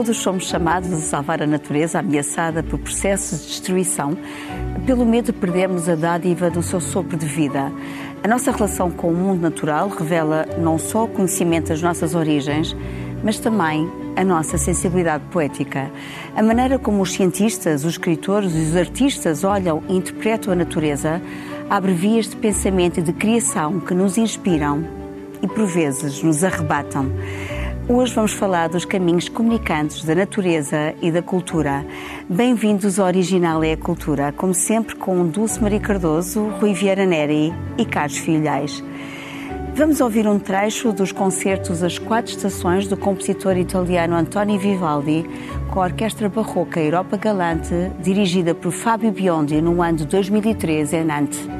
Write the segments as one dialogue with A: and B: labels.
A: Todos somos chamados a salvar a natureza ameaçada por processos de destruição. Pelo medo, perdemos a dádiva do seu sopro de vida. A nossa relação com o mundo natural revela não só o conhecimento das nossas origens, mas também a nossa sensibilidade poética. A maneira como os cientistas, os escritores e os artistas olham e interpretam a natureza abre vias de pensamento e de criação que nos inspiram e, por vezes, nos arrebatam. Hoje vamos falar dos caminhos comunicantes da natureza e da cultura. Bem-vindos ao Original é a Cultura, como sempre com Dulce Maria Cardoso, Rui Vieira Neri e Carlos Filhais. Vamos ouvir um trecho dos concertos As Quatro Estações do compositor italiano Antonio Vivaldi com a Orquestra Barroca Europa Galante, dirigida por Fábio Biondi no ano de 2013 em Nantes.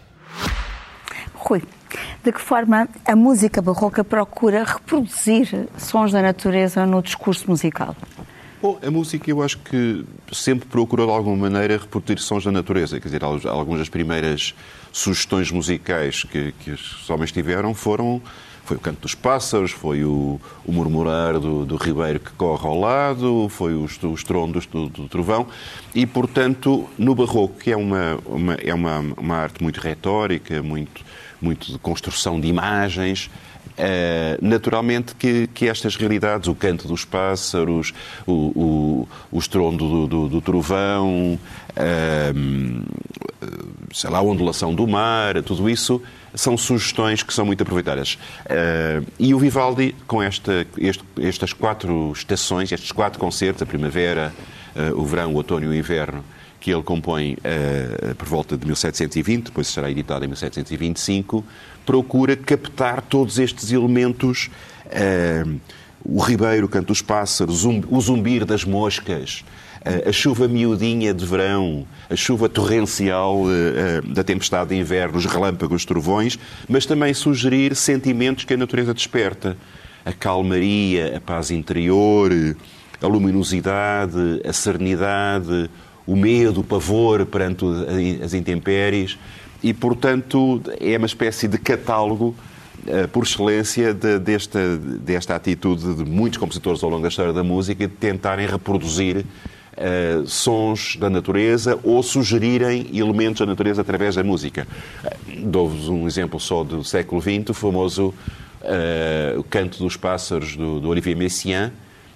A: De que forma a música barroca procura reproduzir sons da natureza no discurso musical?
B: Bom, a música eu acho que sempre procurou de alguma maneira reproduzir sons da natureza. Quer dizer, algumas das primeiras sugestões musicais que, que os homens tiveram foram foi o canto dos pássaros, foi o, o murmurar do, do, ribeiro que corre ao lado, foi os, os trondos do, do, trovão. E, portanto, no barroco, que é uma, uma é uma, uma arte muito retórica, muito muito de construção de imagens. Uh, naturalmente que, que, estas realidades, o canto dos pássaros, o, o, o estrondo do, do, do trovão, uh, sei lá, a ondulação do mar, tudo isso são sugestões que são muito aproveitadas. Uh, e o Vivaldi, com esta, este, estas quatro estações, estes quatro concertos, a primavera, o verão, o outono e o inverno, que ele compõe uh, por volta de 1720, depois será editado em 1725, procura captar todos estes elementos. Uh, o ribeiro, o canto dos pássaros, o zumbir das moscas, a chuva miudinha de verão, a chuva torrencial da tempestade de inverno, os relâmpagos, os trovões, mas também sugerir sentimentos que a natureza desperta. A calmaria, a paz interior, a luminosidade, a serenidade, o medo, o pavor perante as intempéries. E, portanto, é uma espécie de catálogo eh, por excelência de, desta, desta atitude de muitos compositores ao longo da história da música de tentarem reproduzir uh, sons da natureza ou sugerirem elementos da natureza através da música. Uh, Dou-vos um exemplo só do século XX, o famoso uh, Canto dos Pássaros do, do Olivier Messiaen,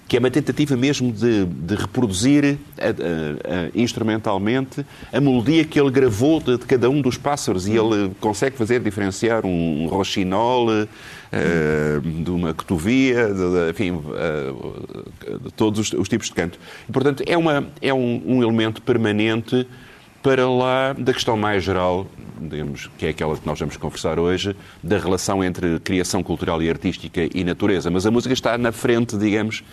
B: que é uma tentativa mesmo de, de reproduzir a, a, a, instrumentalmente a melodia que ele gravou de, de, cada um dos pássaros e ele consegue fazer diferenciar um, um uh, de uma cotovia, de, enfim, uh, de todos os, os, tipos de canto. E, portanto, é, uma, é um, um elemento permanente para lá da questão mais geral, digamos, que é aquela que nós vamos conversar hoje, da relação entre criação cultural e artística e natureza. Mas a música está na frente, digamos,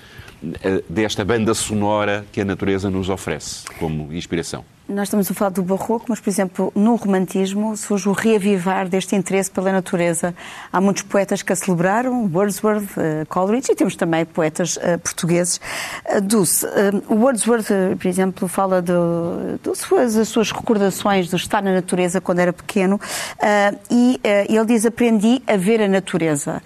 B: eh, desta banda sonora que a natureza nos oferece como inspiração.
A: Nós estamos a falar do barroco, mas, por exemplo, no romantismo surge o reavivar deste interesse pela natureza. Há muitos poetas que a celebraram, Wordsworth, uh, Coleridge, e temos também poetas uh, portugueses. Uh, Dulce, uh, Wordsworth, por exemplo, fala de, de suas, as suas recordações de estar na natureza quando era pequeno, e ele diz, aprendi a ver a natureza.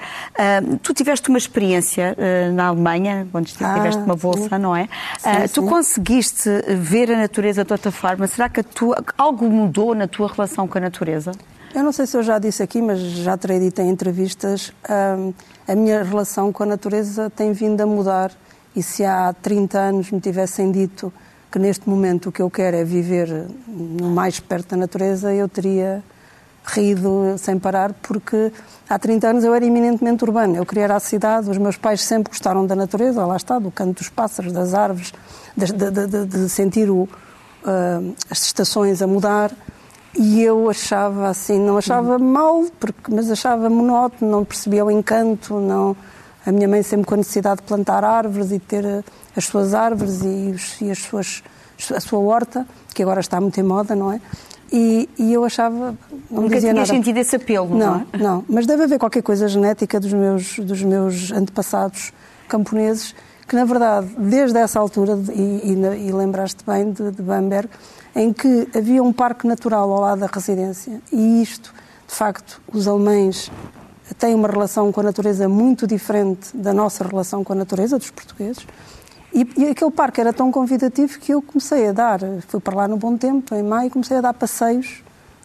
A: tu tiveste uma experiência na Alemanha, quando tiveste ah, uma bolsa, sim. não é? Sim, tu conseguiste ver a natureza de outra forma forma, será que tua, algo mudou na tua relação com a natureza?
C: Eu não sei se eu já disse aqui, mas já terei dito em entrevistas, hum, a minha relação com a natureza tem vindo a mudar. E se há 30 anos me tivessem dito que neste momento o que eu quero é viver mais perto da natureza, eu teria rido sem parar, porque há 30 anos eu era eminentemente urbana. Eu queria ir à cidade, os meus pais sempre gostaram da natureza, lá está, do canto dos pássaros, das árvores, de, de, de, de sentir o, uh, as estações a mudar e eu achava assim, não achava mal, porque, mas achava monótono, não percebia o encanto, não... A minha mãe sempre com a necessidade de plantar árvores e ter eh, as suas árvores e, os, e as suas, a sua horta, que agora está muito em moda, não é? E, e eu achava.
A: Não Nunca tinha nada. sentido esse apelo, não,
C: não é? Não, mas deve haver qualquer coisa genética dos meus, dos meus antepassados camponeses que na verdade, desde essa altura, e, e, e lembraste bem de, de Bamberg, em que havia um parque natural ao lado da residência, e isto, de facto, os alemães têm uma relação com a natureza muito diferente da nossa relação com a natureza, dos portugueses, e, e, aquele parque era tão convidativo que eu comecei a dar, fui para lá no bom tempo, em maio, comecei a dar passeios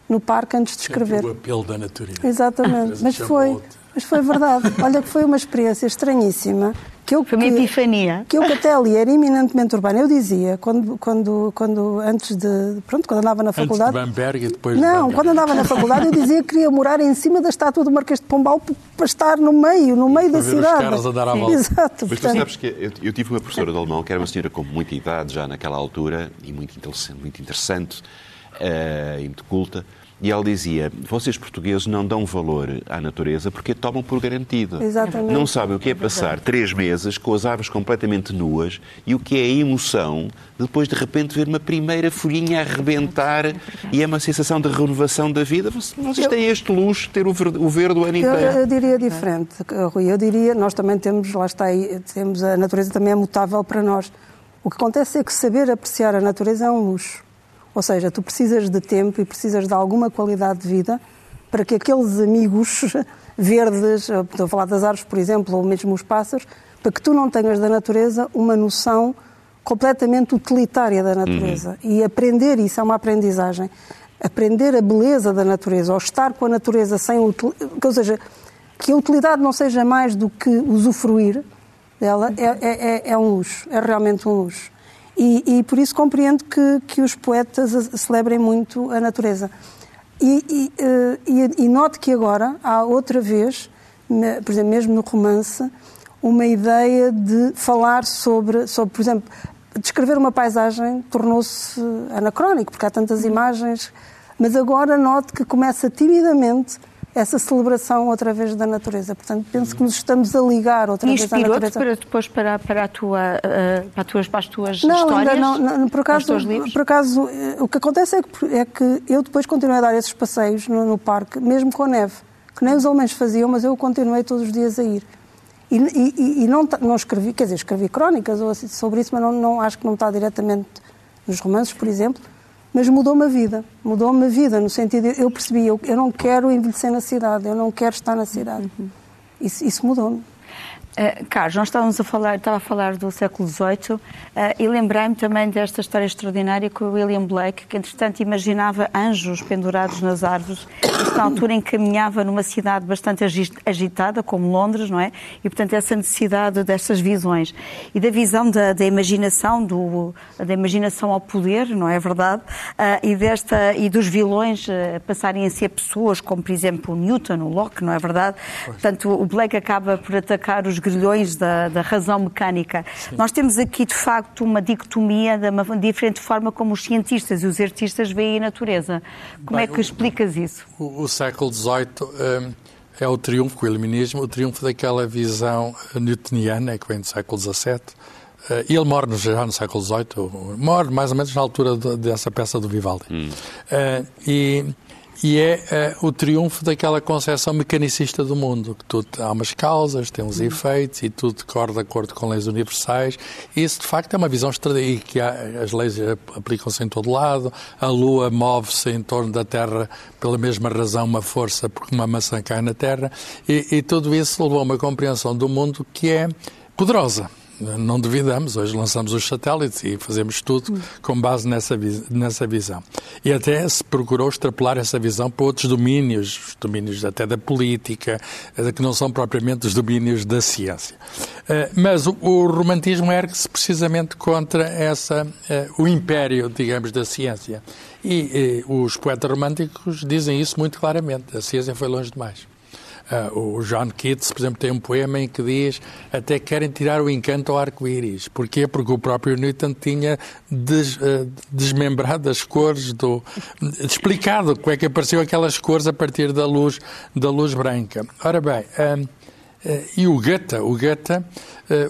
C: no parque antes de escrever.
D: o apelo da natureza.
C: Exatamente, mas foi, mas foi verdade. Olha que foi uma experiência estranhíssima,
A: que eu, Foi uma epifania.
C: Que eu que até ali era eminentemente urbana. Eu dizia, quando, quando, quando antes de. Pronto, quando andava na faculdade.
D: Antes de Bamberg e depois
C: Não,
D: de
C: quando andava na faculdade eu dizia que queria morar em cima da estátua do Marquês de Pombal para estar no meio, no meio
D: para
C: da cidade.
D: Os caras a dar à volta.
C: Exato.
B: Mas portanto... tu sabes que eu, eu, tive uma professora de alemão que era uma senhora com muita idade já naquela altura e muito interessante, muito, interessante, uh, e muito culta e ela dizia: vocês portugueses não dão valor à natureza porque a tomam por garantida.
C: Exatamente.
B: Não sabem o que é passar três meses com as árvores completamente nuas e o que é a emoção de depois de repente ver uma primeira folhinha a arrebentar e é uma sensação de renovação da vida. Vocês têm este luxo de ter o verde, o verde o ano inteiro.
C: Eu, eu diria diferente, Rui. Eu diria, nós também temos, lá está aí, temos a natureza também é mutável para nós. O que acontece é que saber apreciar a natureza é um luxo. Ou seja, tu precisas de tempo e precisas de alguma qualidade de vida para que aqueles amigos verdes, estou a falar das árvores, por exemplo, ou mesmo os pássaros, para que tu não tenhas da natureza uma noção completamente utilitária da natureza. Uhum. E aprender isso é uma aprendizagem. Aprender a beleza da natureza, ou estar com a natureza sem utilidade, ou seja, que a utilidade não seja mais do que usufruir dela, é, é, é, é um luxo, é realmente um luxo. E, e por isso compreendo que, que os poetas celebrem muito a natureza. E, e, eh, e, e note que agora há outra vez, por exemplo, mesmo no romance, uma ideia de falar sobre, sobre por exemplo, descrever uma paisagem tornou-se anacrónico, porque há tantas imagens, mas agora noto que começa timidamente essa celebração outra vez da natureza. Portanto, penso que nos estamos a ligar outra
A: e
C: vez à natureza.
A: para depois para, para, a tua, uh, para, as tuas, para as tuas
C: não,
A: histórias?
C: Ainda não, não, por acaso, por acaso, eh, o que acontece é que, é que eu depois continuei a dar esses passeios no, no parque, mesmo com a neve, que nem os alemães faziam, mas eu continuei todos os dias a ir. E, e, e não, não escrevi, quer dizer, escrevi crónicas ou assim, sobre isso, mas não, não, acho que não está diretamente nos romances, por exemplo, mas mudou-me a vida. Mudou-me a vida, no sentido de eu percebi, eu, eu não quero envelhecer na cidade, eu não quero estar na cidade. Uhum. Isso, isso mudou-me.
A: Uh, Carlos, nós estávamos a falar, estava a falar do século XVIII uh, e lembrei-me também desta história extraordinária com o William Blake, que entretanto imaginava anjos pendurados nas árvores. Isto na altura encaminhava numa cidade bastante agitada, como Londres, não é? E portanto essa necessidade destas visões e da visão da, da imaginação, do, da imaginação ao poder, não é verdade? Uh, e desta e dos vilões passarem a ser pessoas, como por exemplo o Newton, o Locke, não é verdade? Pois. Portanto o Blake acaba por atacar os grilhões da, da razão mecânica. Sim. Nós temos aqui, de facto, uma dicotomia de uma diferente forma como os cientistas e os artistas veem a natureza. Como Bem, é que explicas isso?
D: O, o século XVIII um, é o triunfo, o iluminismo, o triunfo daquela visão newtoniana que vem do século XVII. Uh, ele morre já no século XVIII, morre mais ou menos na altura de, dessa peça do Vivaldi. Hum. Uh, e e é uh, o triunfo daquela concepção mecanicista do mundo, que tudo há umas causas, tem uns uhum. efeitos e tudo decorre de acordo com leis universais. Isso, de facto, é uma visão estratégica, que há, as leis aplicam-se em todo lado, a Lua move-se em torno da Terra pela mesma razão, uma força, porque uma maçã cai na Terra, e, e tudo isso levou a uma compreensão do mundo que é poderosa não duvidamos. Hoje lançamos os satélites e fazemos tudo com base nessa, nessa visão. E até se procurou extrapolar essa visão para outros domínios, os domínios até da política, eh, que não são propriamente os domínios da ciência. Eh, mas o romantismo ergue-se precisamente contra essa, eh, o império, digamos, da ciência. E, e os poetas românticos dizem isso muito claramente. A ciência foi longe demais. Uh, o John Keats, por exemplo, tem um poema em que diz até querem tirar o encanto ao arco-íris. Porquê? Porque o próprio Newton tinha des, uh, desmembrado as cores, do, explicado como é que apareceu aquelas cores a partir da luz, da luz branca. Ora bem, uh, e o Goethe, o Goethe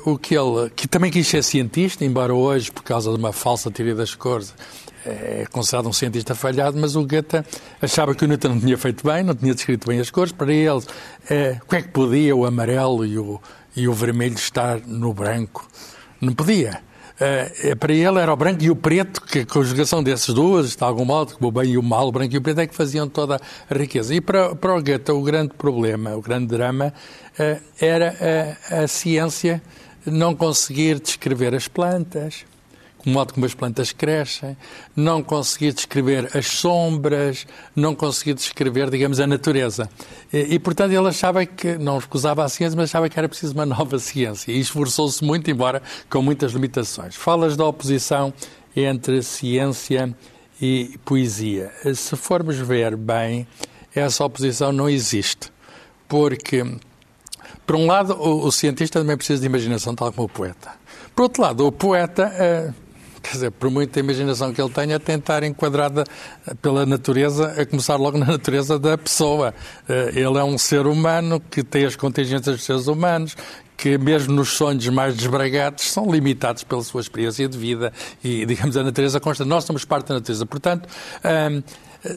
D: o que ele, que também quis ser cientista, embora hoje, por causa de uma falsa teoria das cores, é considerado um cientista falhado, mas o Goethe achava que o Newton não tinha feito bem, não tinha descrito bem as cores. Para ele, é, como é que podia o amarelo e o, e o vermelho estar no branco? Não podia. É, para ele era o branco e o preto, que a conjugação desses duas, de algum modo, o bem e o mal, o branco e o preto, é que faziam toda a riqueza. E para, para o Goethe, o grande problema, o grande drama, é, era a, a ciência não conseguir descrever as plantas, o modo como as plantas crescem, não conseguir descrever as sombras, não conseguir descrever, digamos, a natureza. E, e, portanto, ele achava que, não recusava a ciência, mas achava que era preciso uma nova ciência. E esforçou-se muito, embora com muitas limitações. Falas da oposição entre ciência e poesia. Se formos ver bem, essa oposição não existe. Porque, por um lado, o, o cientista também precisa de imaginação, tal como o poeta. Por outro lado, o poeta uh, quer dizer, por muita imaginação que ele tenha, tentar enquadrada pela natureza, a começar logo na natureza da pessoa. Eh, ele é um ser humano que tem as contingências dos seres humanos, que mesmo nos sonhos mais desbragados são limitados pela sua experiência de vida e, digamos, a natureza consta. Nós somos parte da natureza. Portanto, ehm,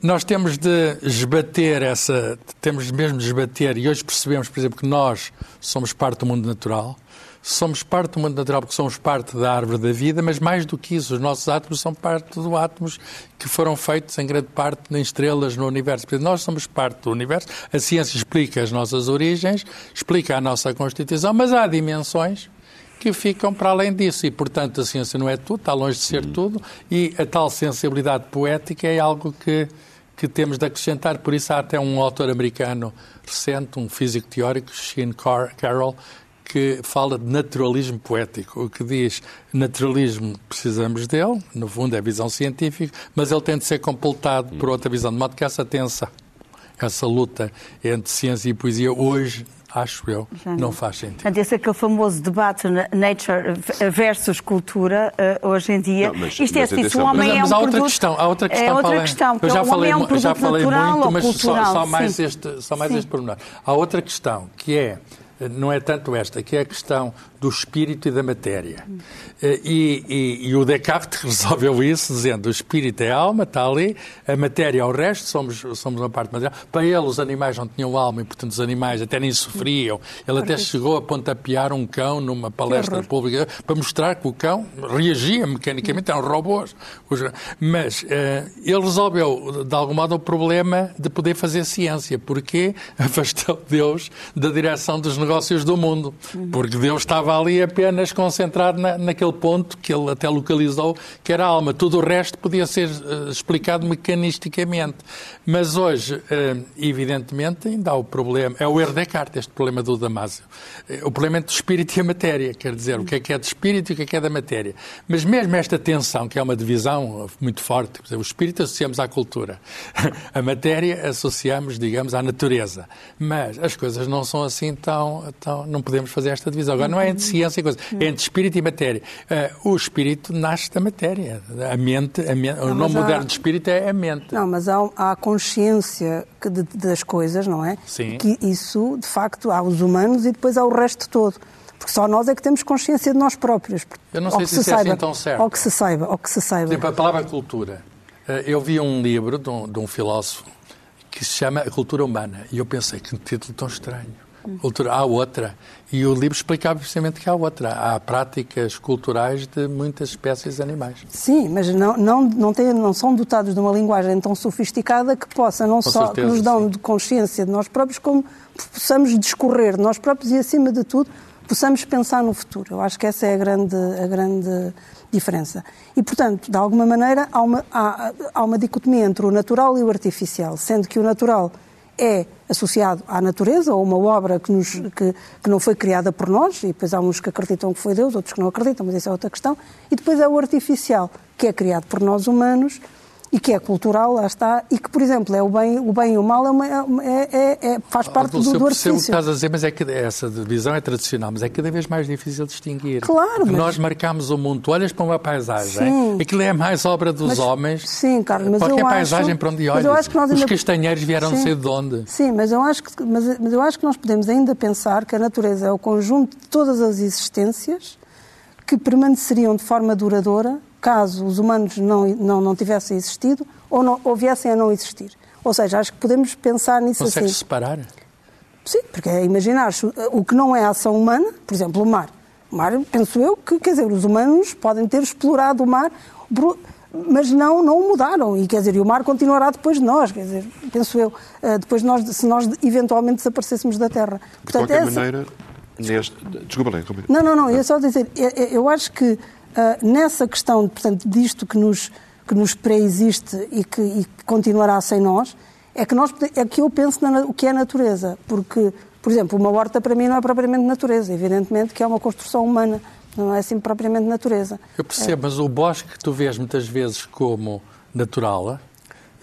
D: nós temos de esbater essa, temos mesmo de esbater, e hoje percebemos, por exemplo, que nós somos parte do mundo natural, somos parte do mundo natural porque somos parte da árvore da vida, mas mais do que isso, os nossos átomos são parte dos átomos que foram feitos em grande parte em estrelas no universo. Portanto, nós somos parte do universo, a ciência explica as nossas origens, explica a nossa constituição, mas há dimensões que ficam para além disso e, portanto, a ciência não é tudo, está longe de ser tudo e a tal sensibilidade poética é algo que que temos de acrescentar. Por isso, há até um autor americano recente, um físico teórico, Sheen Carroll, que fala de naturalismo poético, o que diz naturalismo precisamos dele, no fundo é visão científica, mas ele tem de ser completado por outra visão, de modo que essa tensa, essa luta entre ciência e poesia hoje acho eu, não. não faz sentido.
A: Portanto, esse é aquele famoso debate nature versus cultura, uh, hoje em dia. Não, mas, isto é assim, se o homem
D: mas,
A: é
D: um
A: há
D: outra questão, há outra questão.
A: É outra questão,
D: eu já
A: o
D: falei,
A: é um
D: já falei muito, mas
A: cultural,
D: só, só, mais este, só mais este pormenor. Há outra questão, que é, não é tanto esta, que é a questão do espírito e da matéria. Eh, e, e, e, o Descartes resolveu isso dizendo o espírito é a alma, está ali, a matéria é o resto, somos, somos uma parte material. Para ele os animais não tinham alma e, portanto, os animais até nem sofriam. Ele até chegou a pontapear um cão numa palestra pública para mostrar que o cão reagia mecanicamente, eram robôs. Mas uh, ele resolveu, de algum modo, o problema de poder fazer ciência, porque afastou Deus da direção dos negócios do mundo. Porque Deus estava ali apenas concentrado na, naquele ponto que ele até localizou, que era a alma. Tudo o resto podia ser uh, explicado mecanisticamente. Mas hoje, uh, evidentemente, ainda há o problema. É o erro de Descartes, este problema do Damásio. Uh, o problema entre o espírito e a matéria. Quer dizer, o que é que é de espírito e o que é que é da matéria. Mas mesmo esta tensão, que é uma divisão muito forte, dizer, o espírito associamos à cultura, a matéria associamos, digamos, à natureza. Mas as coisas não são assim tão. tão não podemos fazer esta divisão. Agora, não é entre ciência e coisa, é entre espírito e matéria. Uh, o espírito nasce da matéria. A mente, a mente não, o nome há... moderno de espírito é a mente.
C: Não, mas há, há a consciência de, das coisas, não é?
D: Sim.
C: Que isso, de facto, há os humanos e depois há o resto todo. Porque só nós é que temos consciência de nós próprios.
D: Eu não sei se, se isso
C: saiba,
D: é assim tão certo.
C: Ou que se saiba, ou que se saiba. Por
D: exemplo, a palavra cultura. Eh, eu vi um livro de um, de um filósofo que se chama A Cultura Humana e eu pensei que um título tão estranho. Cultura, há outra. E o livro explicava precisamente que há outra. Há práticas culturais de muitas espécies de animais.
C: Sim, mas não, não, não, tem, não são dotados de uma linguagem tão sofisticada que possa não Com só certeza, nos dão de consciência de nós próprios, como possamos discorrer de nós próprios e, acima de tudo, possamos pensar no futuro. Eu acho que essa é a grande, a grande diferença. E, portanto, de alguma maneira, há uma, há, há uma dicotomia entre o natural e o artificial, sendo que o natural é associado à natureza, ou uma obra que, nos, que, que, não foi criada por nós, e depois há uns que acreditam que foi Deus, outros que não acreditam, mas isso é outra questão, e depois é o artificial, que é criado por nós humanos e que é cultural, lá está, e que, por exemplo, é o bem, o bem e o mal é, uma, é, é, é faz parte do, do artifício.
D: o que estás a dizer, mas é que essa divisão é tradicional, mas é cada vez mais difícil distinguir.
C: Claro, mas...
D: Nós marcamos o mundo, tu olhas para uma paisagem, sim. aquilo é mais obra dos
C: mas,
D: homens.
C: Sim, Carlos, mas
D: Qualquer
C: eu
D: paisagem
C: acho,
D: para onde olhas. Ainda... Os castanheiros vieram
C: sim,
D: ser de onde?
C: Sim, mas eu, acho que, mas, mas eu acho que nós podemos ainda pensar que a natureza é o conjunto de todas as existências que permaneceriam de forma duradoura caso os humanos não, não, não tivessem existido ou, não, ou viessem a não existir. Ou seja, acho que podemos pensar nisso
D: Consegues
C: assim.
D: separar?
C: Sim, porque é imaginar o que não é ação humana, por exemplo, o mar. O mar, penso eu, que quer dizer, os humanos podem ter explorado o mar, mas não, não o mudaram. E quer dizer, e o mar continuará depois de nós, quer dizer, penso eu, eh, depois de nós, se nós eventualmente desaparecêssemos da Terra.
B: Portanto, de qualquer essa... maneira, neste... desculpa, Lê,
C: Não, não, não, eu só dizer, eu acho que nessa questão, portanto, disto que nos, que nos pré-existe e que, e que continuará sem nós, é que, nós, é que eu penso na, o que é natureza. Porque, por exemplo, uma horta para mim não é propriamente natureza. Evidentemente que é uma construção humana, não é assim propriamente natureza.
D: Eu percebo, é. mas o bosque que tu vês muitas vezes como natural,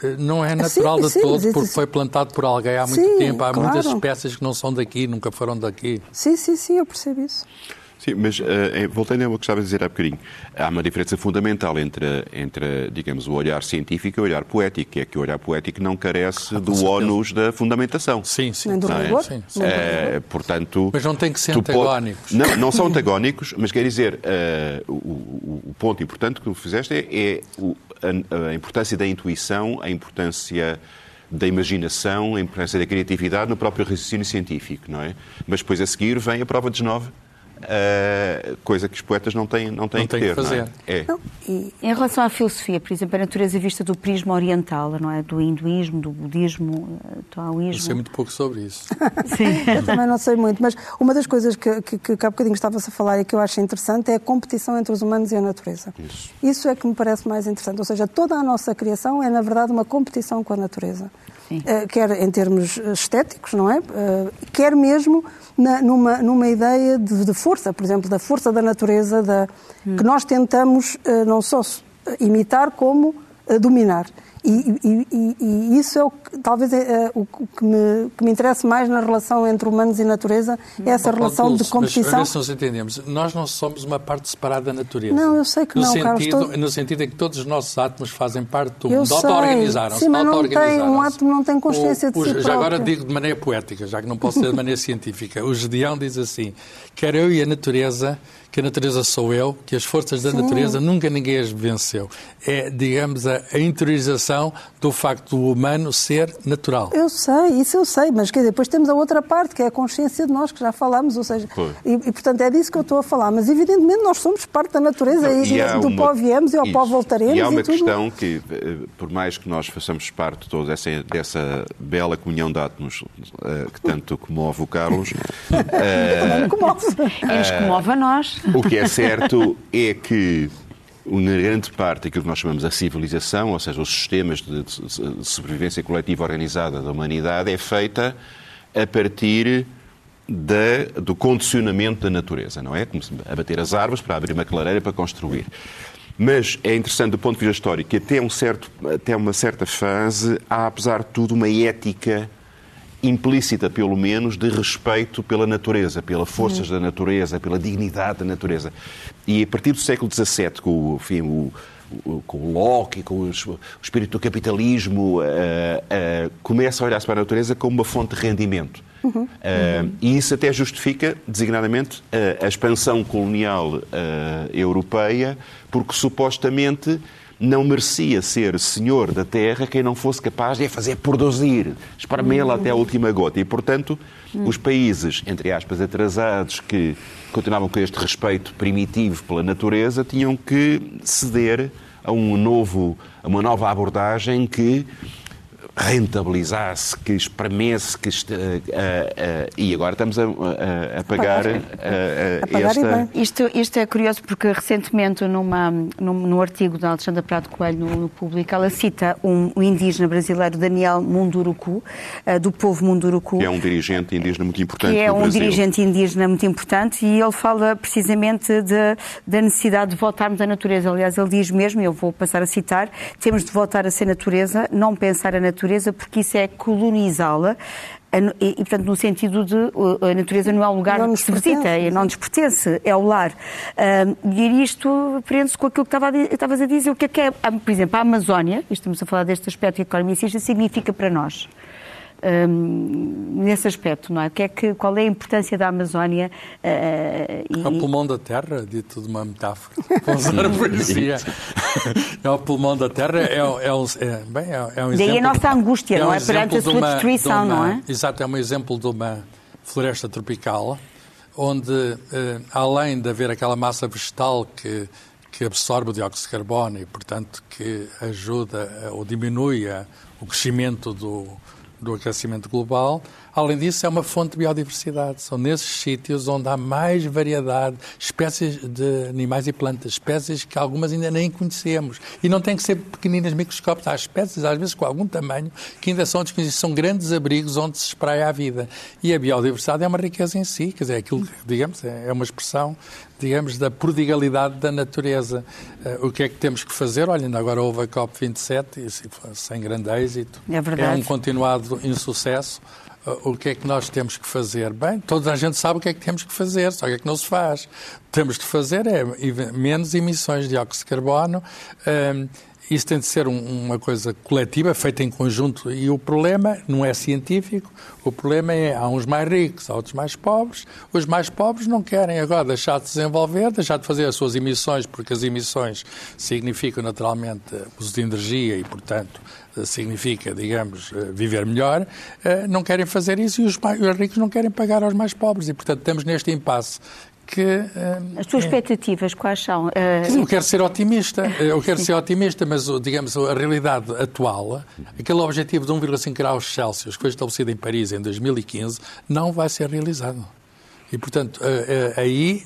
D: eh, não é natural sim, de sim, todo, porque foi plantado por alguém há muito sim, tempo. Há claro. muitas espécies que não são daqui, nunca foram daqui.
C: Sim, sim, sim, eu percebo isso.
B: Sim, mas uh, voltando ao que estava a dizer há bocadinho, há uma diferença fundamental entre, entre, digamos, o olhar científico e o olhar poético, que é que o olhar poético não carece ah, do ónus da fundamentação.
D: Sim, sim.
C: Nem do
B: é?
C: rigor.
D: Sim,
B: sim. É, portanto...
D: Mas não tem que ser antagónicos.
B: Pode... Não, não são antagónicos, mas quer dizer, uh, o, o, ponto importante que tu fizeste é, é a, a importância da intuição, a importância da imaginação, a importância da criatividade no próprio raciocínio científico, não é? Mas depois a seguir vem a prova de nove Uh, coisa que os poetas não têm, não têm
D: não
B: que
D: ter.
B: Que
D: fazer.
B: Não é? é. Não,
A: e... Em relação à filosofia, por exemplo, a natureza vista do prisma oriental, não é? Do hinduísmo, do budismo, do taoísmo. Eu
D: sei muito pouco sobre isso.
C: Sim. eu também não sei muito, mas uma das coisas que, que, que há bocadinho estava-se a falar e que eu acho interessante é a competição entre os humanos e a natureza.
B: Isso.
C: Isso é que me parece mais interessante. Ou seja, toda a nossa criação é, na verdade, uma competição com a natureza. Uh, quer em termos estéticos, não é? Uh, quer mesmo na, numa, numa ideia de, de, força, por exemplo, da força da natureza, da, hum. que nós tentamos não só imitar, como dominar. E, e, e, e, isso é o que, talvez é, é, o que me, que me interessa mais na relação entre humanos e natureza, é essa relação Dulce, de competição.
D: Mas, se nos entendemos, nós não somos uma parte separada da natureza.
C: Não, eu sei que
D: no
C: não,
D: sentido,
C: Carlos. Todo...
D: No sentido em que todos os nossos átomos fazem parte do
C: mundo,
D: auto-organizaram-se.
C: Um átomo não tem consciência
D: o,
C: de si
D: Já
C: próprio.
D: agora digo de maneira poética, já que não posso dizer de maneira científica. O Gedeão diz assim, quer eu e a natureza que a natureza sou eu, que as forças da Sim. natureza nunca ninguém as venceu. É, digamos, a, a, interiorização do facto do humano ser natural.
C: Eu sei, isso eu sei, mas quer dizer, depois temos a outra parte, que é a consciência de nós, que já falámos, ou seja, e, e, portanto é disso que eu estou a falar, mas evidentemente nós somos parte da natureza Não, e, e do uma... pó viemos e ao isso. pó voltaremos.
B: E há uma
C: e
B: questão que, eh, por mais que nós façamos parte de toda essa, dessa bela comunhão de átomos uh, que tanto comove o Carlos...
A: uh, comove. É, nos comove a nós.
B: O que é certo é que na grande parte daquilo que nós chamamos a civilização, ou seja, os sistemas de sobrevivência coletiva organizada da humanidade, é feita a partir da, do condicionamento da natureza, não é? Como abater as árvores para abrir uma clareira para construir. Mas é interessante do ponto de vista histórico que até, um certo, até uma certa fase há, apesar de tudo, uma ética implícita, pelo menos, de respeito pela natureza, pelas forças uhum. da natureza, pela dignidade da natureza. E a partir do século XVII, com o, enfim, o, com o Locke, com o espírito do capitalismo, uh, uh, começa a olhar-se para a natureza como uma fonte de rendimento. Uhum. Uh, e isso até justifica, designadamente, a expansão colonial europeia, porque supostamente não merecia ser senhor da terra quem não fosse capaz de a fazer produzir, esparmê-la até a última gota. E, portanto, os países, entre aspas, atrasados, que continuavam com este respeito primitivo pela natureza, tinham que ceder a, um novo, a uma nova abordagem que rentabilizasse, que espremesse, que uh, uh, uh, e agora estamos a, a, a pagar, esta...
A: Isto, isto é curioso porque recentemente numa, num, num artigo da Alexandra Prado Coelho no, no Público, ela cita um, um, indígena brasileiro, Daniel Munduruku, do povo Munduruku.
B: Que é um dirigente indígena muito importante
A: Que é um
B: Brasil.
A: dirigente indígena muito importante e ele fala precisamente de, da necessidade de voltarmos à natureza. Aliás, ele diz mesmo, e eu vou passar a citar, temos de voltar a ser natureza, não pensar a natureza natureza, porque isso é colonizá-la. E, portanto, no sentido de a natureza não é um lugar não que se visita, não nos pertence, é o lar. e isto prende-se com aquilo que estavas a dizer, o que é que é, por exemplo, a Amazónia, estamos a falar deste aspecto economicista, significa para nós um, nesse aspecto, não é? Que é que, qual é a importância da Amazónia?
D: Uh, e... É o pulmão da terra, dito de uma metáfora, para usar a poesia. é o pulmão da terra, é, é, um, é, bem, é, é um
A: Daí a nossa angústia, é um não é? Perante a sua uma, destruição,
D: uma,
A: não é?
D: Exato, é um exemplo de uma floresta tropical, onde, uh, além de haver aquela massa vegetal que que absorve o dióxido de carbono e, portanto, que ajuda ou diminui o crescimento do, do aquecimento global. Além disso, é uma fonte de biodiversidade. São nesses sítios onde há mais variedade, espécies de animais e plantas, espécies que algumas ainda nem conhecemos. E não tem que ser pequeninas, microscópicas. Há espécies, às vezes, com algum tamanho, que ainda são desconhecidas. São grandes abrigos onde se espraia a vida. E a biodiversidade é uma riqueza em si. Quer dizer, é aquilo, digamos, é, é uma expressão digamos, da prodigalidade da natureza. Uh, o que é que temos que fazer? Olha, ainda agora houve a COP27, e, sem grande êxito.
A: É verdade.
D: É um continuado insucesso. Uh, o que é que nós temos que fazer? Bem, toda a gente sabe o que é que temos que fazer, só que é que não se faz. Temos que fazer é menos emissões de dióxido de carbono, uh, isso tem de ser um, uma coisa coletiva, feita em conjunto. E o problema não é científico, o problema é há uns mais ricos, há outros mais pobres. Os mais pobres não querem agora deixar de desenvolver, deixar de fazer as suas emissões, porque as emissões significam naturalmente uso de energia e, portanto, significa, digamos, viver melhor, eh, não querem fazer isso e os, mais, os ricos não querem pagar aos mais pobres. E, portanto, estamos neste impasse que...
A: Uh, As tuas é... expectativas quais são? Uh...
D: Eu quero ser otimista, eu quero ser otimista, mas, digamos, a realidade atual, aquele objetivo de 1,5 graus Celsius que foi estabelecido em Paris em 2015, não vai ser realizado. E, portanto, uh, aí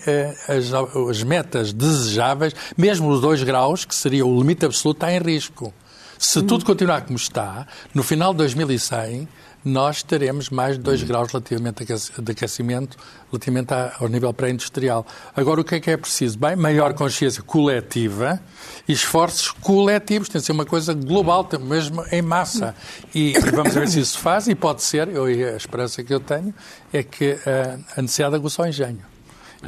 D: as, as metas desejáveis, mesmo os 2 graus, que seria o limite absoluto, está em risco. Se tudo continuar como está, no final de 2100, nós teremos mais de 2 graus relativamente de aquecimento relativamente ao nível pré-industrial. Agora, o que é que é preciso? Bem, maior consciência coletiva e esforços coletivos. Tem de ser uma coisa global, mesmo em massa. E, e vamos ver se isso faz, e pode ser, eu, a esperança que eu tenho, é que a necessidade aguçou o engenho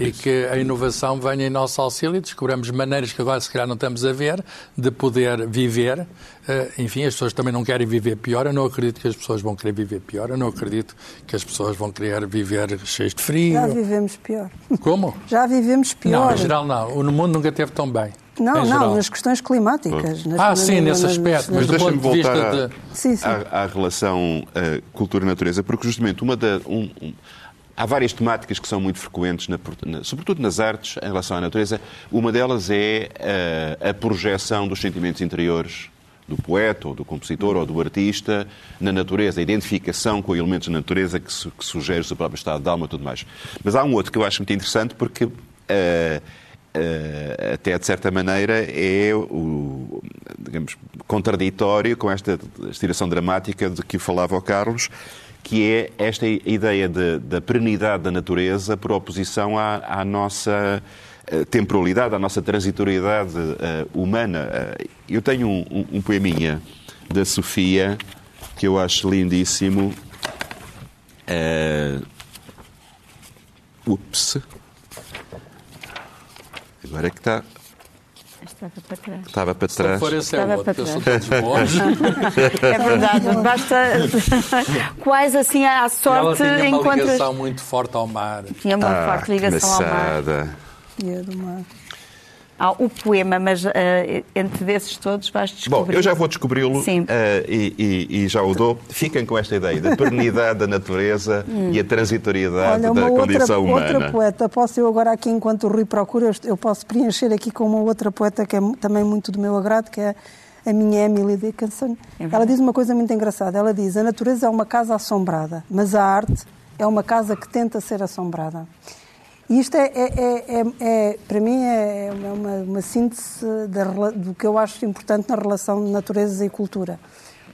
D: e que a inovação venha em nosso auxílio e descobramos maneiras que agora se calhar não estamos a ver de poder viver. Eh, enfim, as pessoas também não querem viver pior. Eu não acredito que as pessoas vão querer viver pior. Eu não acredito que as pessoas vão querer viver cheias de frio.
C: Já vivemos pior.
D: Como?
C: Já vivemos pior.
D: Não, em geral não. No mundo nunca esteve tão bem.
C: Não, não, nas questões climáticas.
D: Nas, ah, sim, nesse aspecto, mas, mas do ponto de.
B: À, à, relação uh, cultura-natureza, porque justamente uma da, um, um, Há várias temáticas que são muito frequentes, na, na, sobretudo nas artes, em relação à natureza. Uma delas é a, eh, a projeção dos sentimentos interiores do poeta, ou do compositor, ou do artista na natureza, a identificação com elementos da natureza que, su, que sugere o seu próprio estado de alma e tudo mais. Mas há um outro que eu acho muito interessante porque, uh, uh, até de certa maneira, é o, digamos, contraditório com esta estiração dramática de que falava o Carlos, que é esta ideia da perenidade da natureza por oposição à, à nossa eh, temporalidade, à nossa transitoriedade uh, humana. Uh, eu tenho um, um, um, poeminha da Sofia que eu acho lindíssimo. Uh, ups. Agora é que está
A: Estava para trás.
B: Estava para trás. Se
D: for esse é
A: Estava
D: para trás.
A: é verdade, basta quase assim à sorte
D: ela tinha
A: uma
D: ligação muito forte ao mar.
A: Tinha uma ah, forte ligação ao mar.
C: E do mar
A: há o poema, mas uh, entre desses todos vais descobrir.
B: Bom, eu já vou descobri-lo uh, e, e, e, já o dou. Fiquem com esta ideia da pernidade da natureza hum. e a transitoriedade
C: Olha,
B: da
C: outra,
B: condição humana.
C: Outra poeta, posso eu agora aqui, enquanto o Rui procura, eu posso preencher aqui com uma outra poeta que é também muito do meu agrado, que é a minha Emily Dickinson. É ela diz uma coisa muito engraçada. Ela diz: a natureza é uma casa assombrada, mas a arte é uma casa que tenta ser assombrada. E isto é, é, é, é para mim, é uma, uma síntese da, do que eu acho importante na relação de natureza e cultura.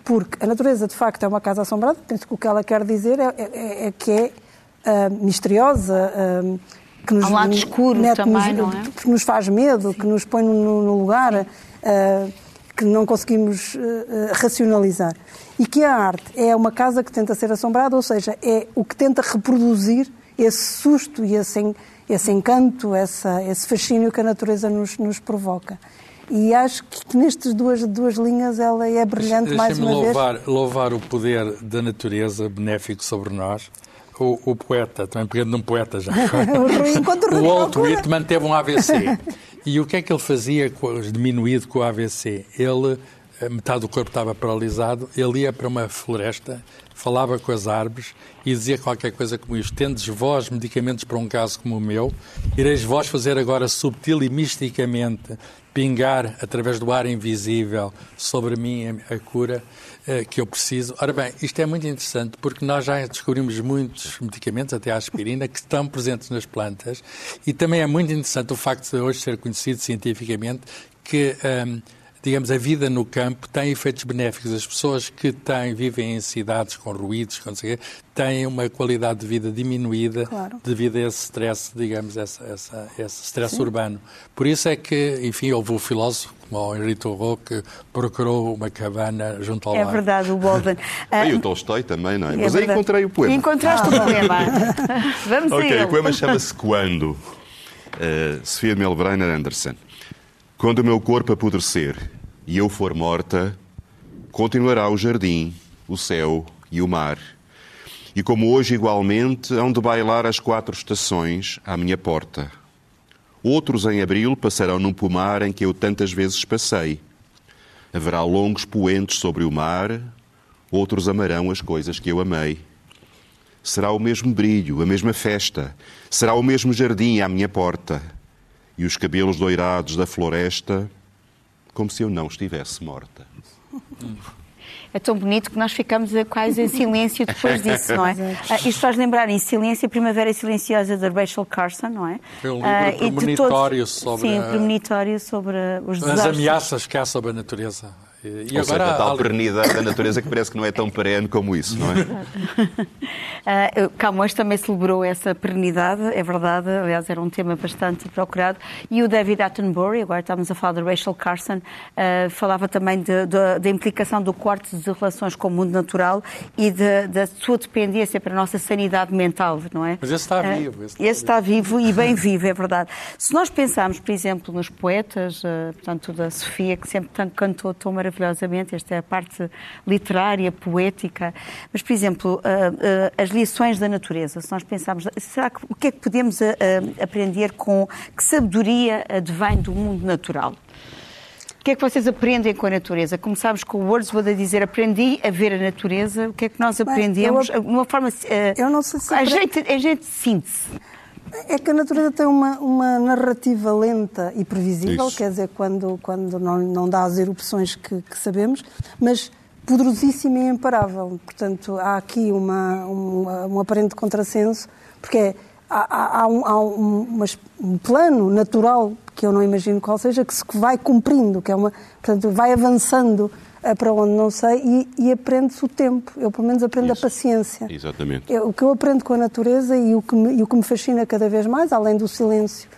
C: Porque a natureza, de facto, é uma casa assombrada. Penso que o que ela quer dizer é, que é uh, misteriosa, uh, que nos,
A: um lado escuro net, também, nos, não é?
C: que nos faz medo, Sim. que nos põe no, no lugar, uh, que não conseguimos racionalizar. E que a arte é uma casa que tenta ser assombrada, ou seja, é o que tenta reproduzir esse susto e esse, esse encanto, essa, esse fascínio que a natureza nos, nos provoca. E acho que nestas duas, duas linhas ela é brilhante mais uma
D: louvar,
C: vez.
D: louvar o poder da natureza benéfico sobre nós. O, o poeta, também pegando num poeta já.
C: o,
D: o Walt Whitman teve um AVC. E o que é que ele fazia diminuído com o AVC? Ele, metade do corpo estava paralisado, ele ia para uma floresta falava com as árvores e dizia qualquer coisa como isto: Tendes vós medicamentos para um caso como o meu, ireis vós fazer agora subtil e misticamente pingar através do ar invisível sobre mim a cura uh, que eu preciso. Ora bem, isto é muito interessante porque nós já descobrimos muitos medicamentos, até a aspirina, que estão presentes nas plantas e também é muito interessante o facto de hoje ser conhecido cientificamente que. Um, digamos, a vida no campo tem efeitos benéficos. As pessoas que têm, vivem em cidades com ruídos, com sei, têm uma qualidade de vida diminuída claro. devido a esse stress, digamos, essa, essa, esse stress Sim. urbano. Por isso é que, enfim, houve o filósofo, como o Henri Thoreau, que procurou uma cabana junto ao
A: é
D: mar.
A: É verdade, o Walden.
B: Ah, e o Tolstói também, não é? é Mas aí encontrei o poema.
A: Encontraste ah. o poema. Vamos
B: Ok,
A: o
B: poema chama-se Quando. Uh, Sofia Melbreiner Anderson. Quando o meu corpo apodrecer e eu for morta, continuará o jardim, o céu e o mar. E como hoje igualmente hão de bailar as quatro estações à minha porta. Outros em abril passarão num pomar em que eu tantas vezes passei. Haverá longos poentes sobre o mar, outros amarão as coisas que eu amei. Será o mesmo brilho, a mesma festa, será o mesmo jardim à minha porta e os cabelos doirados da floresta, como se eu não estivesse morta.
A: É tão bonito que nós ficamos quase em silêncio depois disso, não é? Uh, isto faz lembrar em Silêncio, a Primavera Silenciosa de Rachel Carson, não é?
D: Foi um livro uh, premonitório
A: todos,
D: sobre...
A: Sim, premonitório sobre os desastres.
D: As ameaças que há sobre a natureza E
B: Ou agora, seja, a tal perenidade da natureza que parece que não é tão perene como isso, não é?
A: uh, Camões também celebrou essa perenidade, é verdade, aliás era um tema bastante procurado. E o David Attenborough, agora estamos a falar de Rachel Carson, uh, falava também da implicação do corte de relações com o mundo natural e de, da sua dependência para a nossa sanidade mental, não é?
D: Mas esse está uh, vivo.
A: Esse, esse está, vivo. vivo e bem vivo, é verdade. Se nós pensarmos, por exemplo, nos poetas, portanto, da Sofia, que sempre tanto cantou tão maravilhosamente, maravilhosamente, esta é a parte literária, poética, mas, por exemplo, as lições da natureza, se nós pensarmos, será que, o que é que podemos aprender com, que sabedoria advém do mundo natural? O que é que vocês aprendem com a natureza? Começámos com o Wordsworth a dizer aprendi a ver a natureza. O que é que nós aprendemos? Bem, eu, uma forma.
C: eu não sei se.
A: A gente, a gente síntese.
C: É que a natureza tem uma, uma narrativa lenta e previsível, Isso. quer dizer, quando, quando não, não dá as erupções que, que sabemos, mas poderosíssima e imparável. Portanto, há aqui uma, uma, um aparente contrassenso, porque é, há, há, um, há um, um, plano natural, que eu não imagino qual seja, que se vai cumprindo, que é uma, portanto, vai avançando para onde não sei e, e aprende-se o tempo. Eu, pelo menos, aprendo Isso. a paciência.
B: Exatamente.
C: Eu, o que eu aprendo com a natureza e o, que me, e o que me fascina cada vez mais, além do silêncio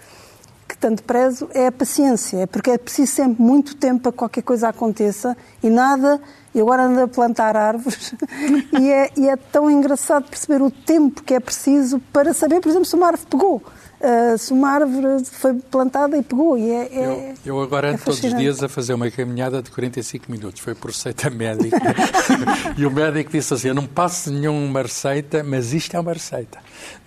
C: que tanto prezo, é a paciência. É porque é preciso sempre muito tempo para que qualquer coisa aconteça e nada. E agora ando a plantar árvores e, é, e é tão engraçado perceber o tempo que é preciso para saber, por exemplo, se uma árvore pegou uh, se uma árvore foi plantada e pegou. E é,
D: é, eu, eu agora ando é todos os dias a fazer uma caminhada de 45 minutos. Foi por receita médica. e o médico disse assim: Eu não passo nenhuma receita, mas isto é uma receita.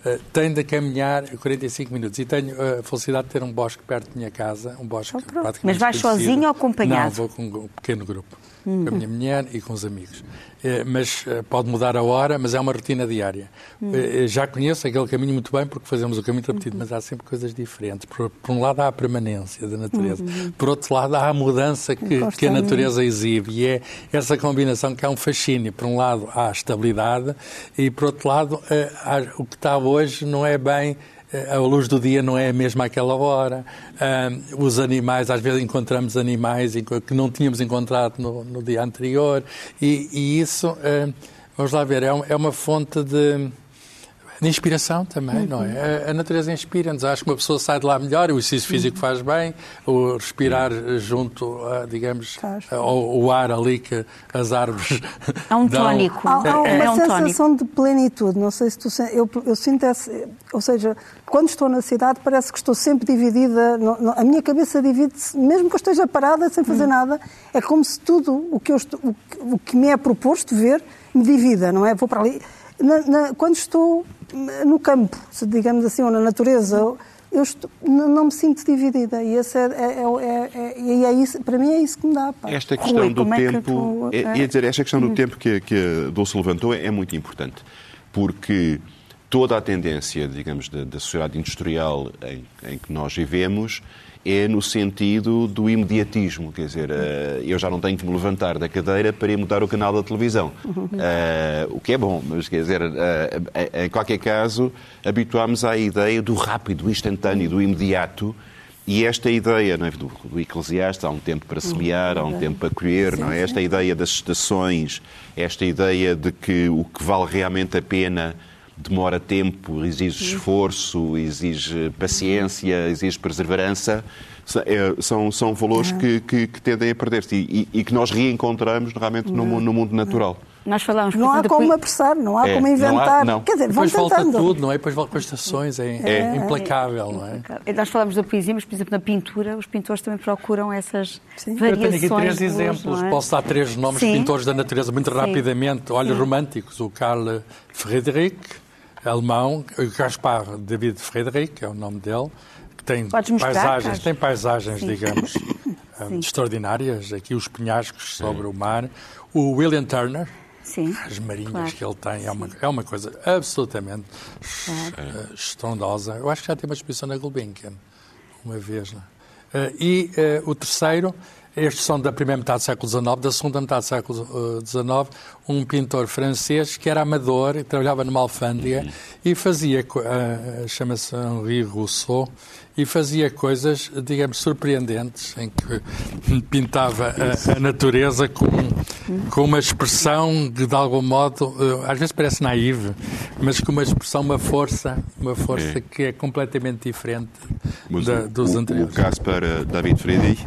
D: Uh, tenho de caminhar 45 minutos. E tenho a felicidade de ter um bosque perto da minha casa. Um bosque oh, praticamente
A: Mas vais sozinho ou acompanhado?
D: Não, vou com um pequeno grupo hum. com a minha mulher e com os amigos. É, mas eh, pode mudar a hora, mas é uma rotina diária. Hum. Eh, já conheço aquele caminho muito bem porque fazemos o caminho repetido, uhum. mas há sempre coisas diferentes. Por, por, um lado há a permanência da natureza, uhum. por outro lado há a mudança que, que a natureza exibe e é essa combinação que é um fascínio. Por um lado há a estabilidade e por outro lado eh, há, o que está hoje não é bem a luz do dia não é a mesma àquela hora. Os animais, às vezes encontramos animais que não tínhamos encontrado no, no dia anterior, e, e isso, vamos lá ver, é, um, é uma fonte de de inspiração também, uhum. não é? A, a natureza inspira-nos. Acho que uma pessoa sai de lá melhor, o exercício físico uhum. faz bem, o respirar junto, a, digamos, ao, o ar ali que as árvores.
A: É um tónico.
C: Há, há uma é um sensação tónico. de plenitude. Não sei se tu. Eu, eu sinto essa. Ou seja, quando estou na cidade, parece que estou sempre dividida. No, no, a minha cabeça divide-se, mesmo que eu esteja parada sem fazer uhum. nada, é como se tudo o que, eu estou, o, o que me é proposto ver me divida, não é? Vou para ali. Na, na, quando estou no campo, digamos assim, ou na natureza, eu estou, não me sinto dividida. E esse é, é, é, é, e é isso, para mim é isso que me dá. Pá.
B: Esta questão Rui, do tempo, tu, é, ia dizer, esta questão do uhum. tempo que, que a Dulce levantou é muito importante, porque toda a tendência, digamos, da, da sociedade industrial em, em que nós vivemos é no sentido do imediatismo. Quer dizer, eh, eu já não tenho que me levantar da cadeira para ir mudar o canal da televisão. Uh, o que é bom, mas quer dizer, uh, em qualquer caso, habituámos à ideia do rápido, do instantâneo, do imediato. E esta ideia é, do, do Eclesiastes, há um tempo para semear, há um tempo para colher, não é? Esta ideia das estações, esta ideia de que o que vale realmente a pena demora tempo, exige esforço, exige paciência, exige perseverança, é, são, são valores que, que, que tendem a perder-se e, e, que nós reencontramos realmente no, no mundo natural.
A: Nós falamos,
C: não há como apressar, não há é, como inventar. Não há, não. Quer dizer,
D: Depois
C: vão
D: volta tudo, não é? Depois volta com as estações, é, é, é implacável, não é?
A: Nós falamos da poesia, mas, por exemplo, na pintura, os pintores também procuram essas Sim. variações.
D: Eu tenho aqui três exemplos, é? posso dar três nomes de pintores da natureza muito Sim. rapidamente. Olha, Sim. românticos, o Carl Friedrich, alemão, Gaspar David Friedrich, é o nome dele, que tem paisagens, tem paisagens, Sim. digamos, um, extraordinárias. Aqui os penhascos sobre o mar. O William Turner, Sim, as marinhas claro. que ele tem, é uma, é uma coisa absolutamente claro. uh, estrondosa. Eu acho que já tem uma exposição na Gulbenkian, uma vez. Uh, e uh, o terceiro estes são da primeira metade do século XIX, da segunda metade do século XIX, um pintor francês que era amador trabalhava numa alfândega e fazia, uh, chama-se Henri Rousseau, e fazia coisas, digamos, surpreendentes, em que pintava a, a natureza com, com uma expressão que, de algum modo, às vezes parece naive, mas com uma expressão, uma força, uma força é. que é completamente diferente da, dos
B: o,
D: anteriores.
B: O caso para David Friedrich,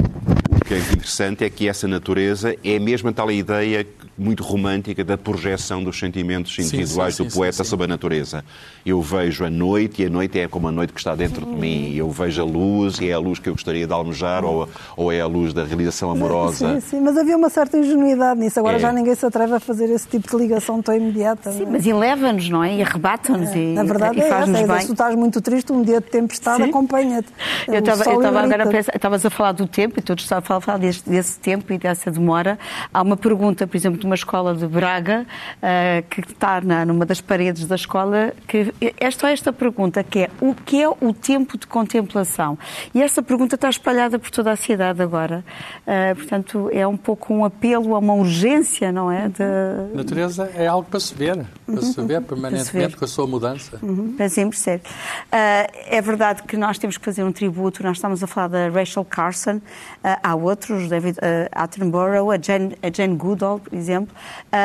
B: o que é interessante é que essa natureza é mesmo tal ideia muito romântica da projeção dos sentimentos individuais sim, sim, do poeta sim, sobre a natureza. Eu vejo a noite e a noite é como a noite que está dentro de mim. Eu vejo a luz e é a luz que eu gostaria de almejar ou, ou é a luz da realização amorosa.
C: Sim, sim, mas havia uma certa ingenuidade nisso. Agora é. já ninguém se atreve a fazer esse tipo de ligação tão imediata.
A: Sim, é? mas eleva-nos, não é? E arrebata-nos. É. E,
C: Na verdade e,
A: e faz-nos
C: é
A: bem.
C: Se tu estás muito triste, um dia de tempestade acompanha-te.
A: Eu estava agora a pensar, estavas a falar do tempo e todos estavam a falar desse, desse tempo e dessa demora. Há uma pergunta, por exemplo, de uma escola de Braga, uh, que está na, numa das paredes da escola, que esta é esta pergunta, que é o que é o tempo de contemplação? E esta pergunta está espalhada por toda a cidade agora. Uh, portanto, é um pouco um apelo a uma urgência, não é? De...
D: Natureza é algo para se ver, para uhum. se ver permanentemente com a sua mudança.
A: Uhum. Para sempre ser. Uh, é verdade que nós temos que fazer um tributo, nós estamos a falar da Rachel Carson, há outros, David Attenborough, a Jane, a Jane Goodall, por exemplo,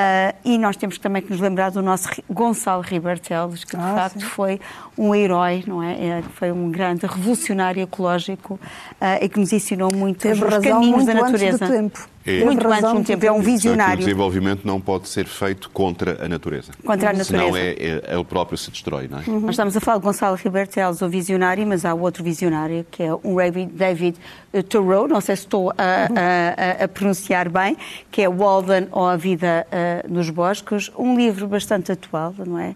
A: Uh, e nós temos também que nos lembrar do nosso Gonçalo Ribertelos, que de ah, facto sim. foi um herói, não é? é? Foi um grande revolucionário ecológico uh, e que nos ensinou muito
C: Teve
A: os
C: razão
A: caminhos
C: muito
A: da natureza.
C: Antes do tempo.
B: É.
A: Muito antes de um tempo, é um visionário.
B: O desenvolvimento não pode ser feito contra a natureza.
A: Contra a natureza.
B: Senão é, é, ele próprio se destrói, não é?
A: Uhum. Nós estamos a falar de Gonçalo Ribertelos, o visionário, mas há outro visionário, que é um David Thoreau, não sei se estou a, a, a pronunciar bem, que é Walden ou A Vida uh, nos Bosques, um livro bastante atual, não é? Uh,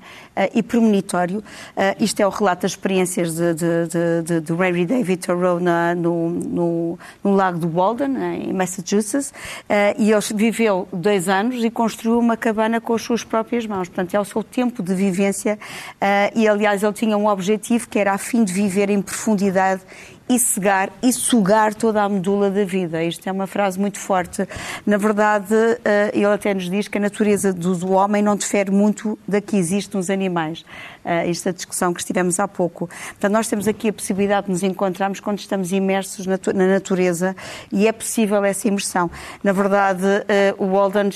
A: e premonitório. Uh, isto é o relato das experiências de, de, de, de, de David Thoreau na, no, no, no, lago do Walden, em Massachusetts, e ele viveu dois anos e construiu uma cabana com as suas próprias mãos. Portanto, é o seu tempo de vivência uh, e, aliás, ele tinha um objetivo que era a fim de viver em profundidade e cegar e sugar toda a medula da vida. Isto é uma frase muito forte. Na verdade, eh, ele até nos diz que a natureza do homem não difere muito da que existe nos animais. Eh, esta é discussão que estivemos há pouco. Portanto, nós temos aqui a possibilidade de nos encontrarmos quando estamos imersos na natureza e é possível essa imersão. Na verdade, eh, o Walden,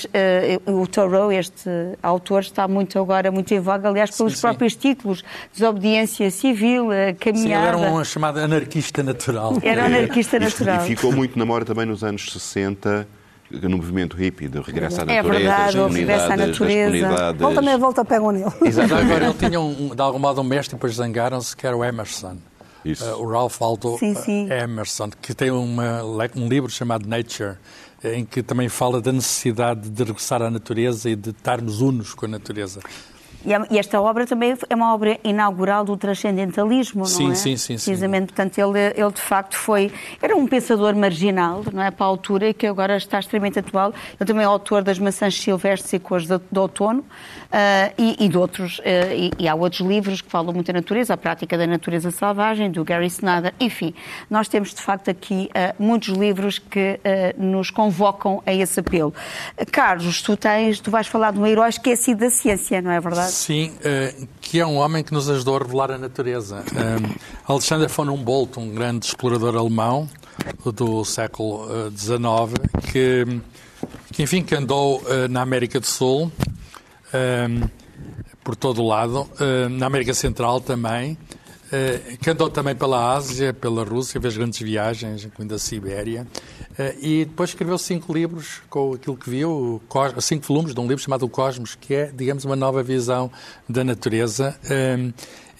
A: o Thoreau, este autor, está muito agora muito em voga, aliás, pelos sim, sim. próprios títulos, desobediência civil, caminhada. Sim, ele
D: era um chamado anarquista natural.
A: Era anarquista natural.
B: E, ficou muito na moda também nos anos 60 no movimento hippie, de regresso à
A: é
B: natureza,
A: é verdade, das regresso à natureza.
C: Volta meia volta, pegam nele.
D: Exatamente. Agora, ele tinha, um, de algum modo, um mestre, depois zangaram-se, que era o Emerson. Uh, o Ralph Waldo sim, sim. Emerson, que tem uma, um livro chamado Nature, em que também fala da necessidade de regressar à natureza e de estarmos unos com a natureza.
A: E esta obra também é uma obra inaugural do transcendentalismo, não
D: sim,
A: é?
D: Sim, sim, sim.
A: Precisamente, portanto, ele, ele de facto foi... Era um pensador marginal, não é, para a altura, e que agora está extremamente atual. Ele também é autor das Maçãs Silvestres e Cores de, de Outono, uh, e, e, de outros... Uh, e, e, há outros livros que falam muito da natureza, a prática da natureza selvagem, do Gary Snyder, enfim. Nós temos, de facto, aqui uh, muitos livros que nos convocam a esse apelo. Carlos, tu tens... Tu vais falar de um herói esquecido da ciência, não é verdade?
D: Sim, uh, que é um homem que nos ajudou a revelar a natureza. Um, Alexander von Humboldt, um grande explorador alemão do século XIX, uh, que, que, enfim, que andou na América do Sul, por todo o lado, na América Central também, que andou também pela Ásia, pela Rússia, fez grandes viagens, incluindo a Sibéria, Uh, e depois escreveu cinco livros com aquilo que viu, cinco volumes de um livro chamado O Cosmos, que é, digamos, uma nova visão da natureza. Um,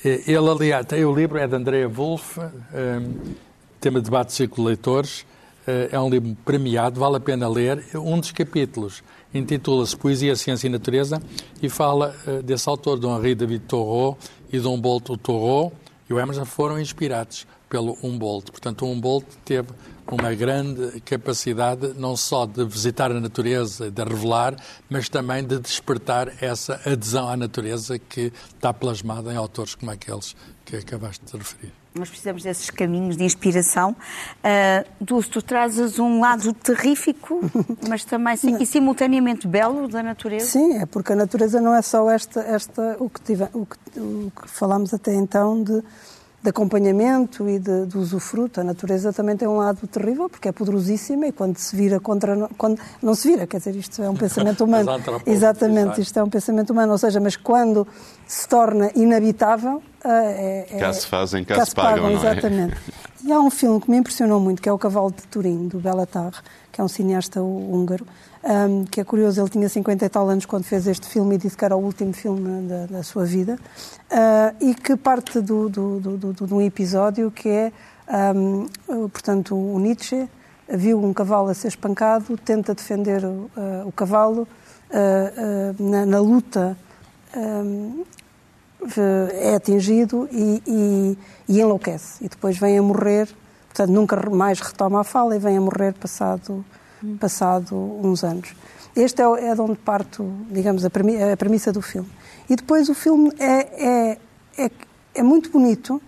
D: eh, ele, aliás, o livro é de Andrea Wolff, um, tema de debate de círculo de leitores. Uh, é um livro premiado, vale a pena ler. Um dos capítulos intitula-se Poesia, Ciência e Natureza e fala uh, desse autor, Dom Henri David Thoreau e Dom Humboldt Thoreau e o Emerson foram inspirados pelo Humboldt. Portanto, o Humboldt teve uma grande capacidade não só de visitar a natureza, de revelar, mas também de despertar essa adesão à natureza que está plasmada em autores como aqueles que acabaste de referir.
A: Nós precisamos desses caminhos de inspiração. Uh, Dulce, tu trazes um lado terrífico, mas também sim, e simultaneamente belo da natureza.
C: Sim, é porque a natureza não é só esta, esta o, que tive, o, que, o que falámos até então de de acompanhamento e de, de usufruto. A natureza também tem um lado terrível, porque é poderosíssima e quando se vira contra. Quando, não se vira, quer dizer, isto é um pensamento humano. Exatamente, isto é um pensamento humano. Ou seja, mas quando se torna inabitável.
B: Eh, é, é, cá se fazem, cá, cá se pagam. pagam
C: é? exatamente. E há um filme que me impressionou muito, que é O Cavalo de Turim, do Belatar, que é um cineasta húngaro, um, que é curioso, ele tinha 50 e tal anos quando fez este filme e disse que era o último filme da, da sua vida, uh, e que parte do, do, do, do, de um episódio que é, um, portanto, o Nietzsche viu um cavalo a ser espancado, tenta defender uh, o cavalo uh, na, na, luta, um, é atingido e, e, e enlouquece, e depois vem a morrer, portanto, nunca mais retoma a fala e vem a morrer passado passado uns anos. Este é, é de onde parto, digamos, a, premissa do filme. E depois o filme é, é, é, é muito bonito,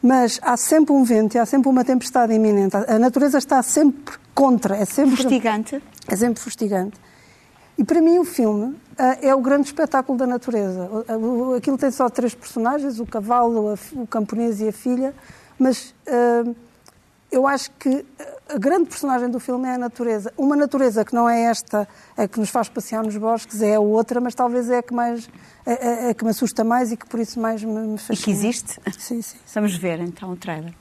C: mas há sempre um vento há sempre uma tempestade iminente. A natureza está sempre contra, é sempre...
A: Fustigante.
C: É sempre fustigante. E para mim o filme é o grande espetáculo da natureza. Aquilo tem só três personagens, o cavalo, o camponês e a filha, mas uh, eu acho que a grande personagem do filme é a natureza. Uma natureza que não é esta a que nos faz passear nos bosques, é a outra, mas talvez é a que mais a, a, a que me assusta mais e que por isso mais me, me fascina.
A: E que existe?
C: Sim, sim.
A: Vamos ver então o trailer.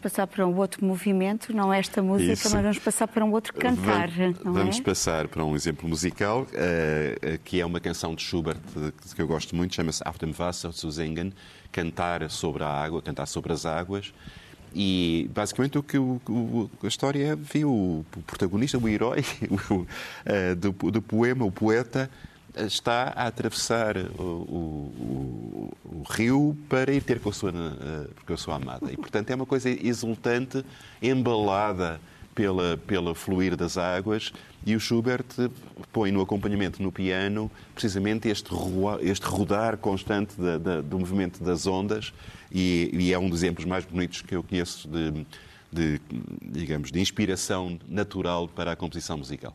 A: Passar para um outro movimento, não é esta música, Isso. mas vamos passar para um outro cantar.
B: vamos
A: é?
B: passar para um exemplo musical, uh, que é uma canção de Schubert que eu gosto muito, chama-se Auf dem Wasser zu singen, cantar sobre a água, cantar sobre as águas. E basicamente o que o, o, a história é, viu o, o protagonista, o herói o, uh, do, do poema, o poeta, está a atravessar o, o, o, rio para ir ter com a, sua, eh, com a sua amada. E, portanto, é uma coisa exultante, embalada pela, pela fluir das águas, e o Schubert põe no acompanhamento no piano precisamente este, este rodar constante da, da, do movimento das ondas, e, e, é um dos exemplos mais bonitos que eu conheço de, de, digamos, de inspiração natural para a composição musical.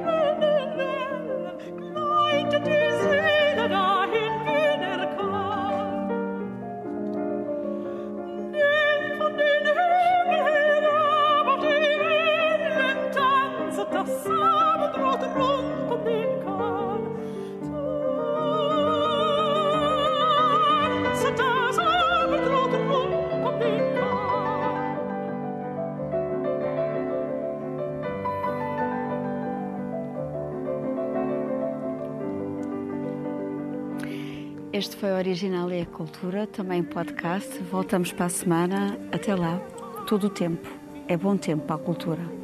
D: Original e a Cultura, também podcast. Voltamos para a semana. Até lá. Todo o tempo. É bom tempo para a cultura.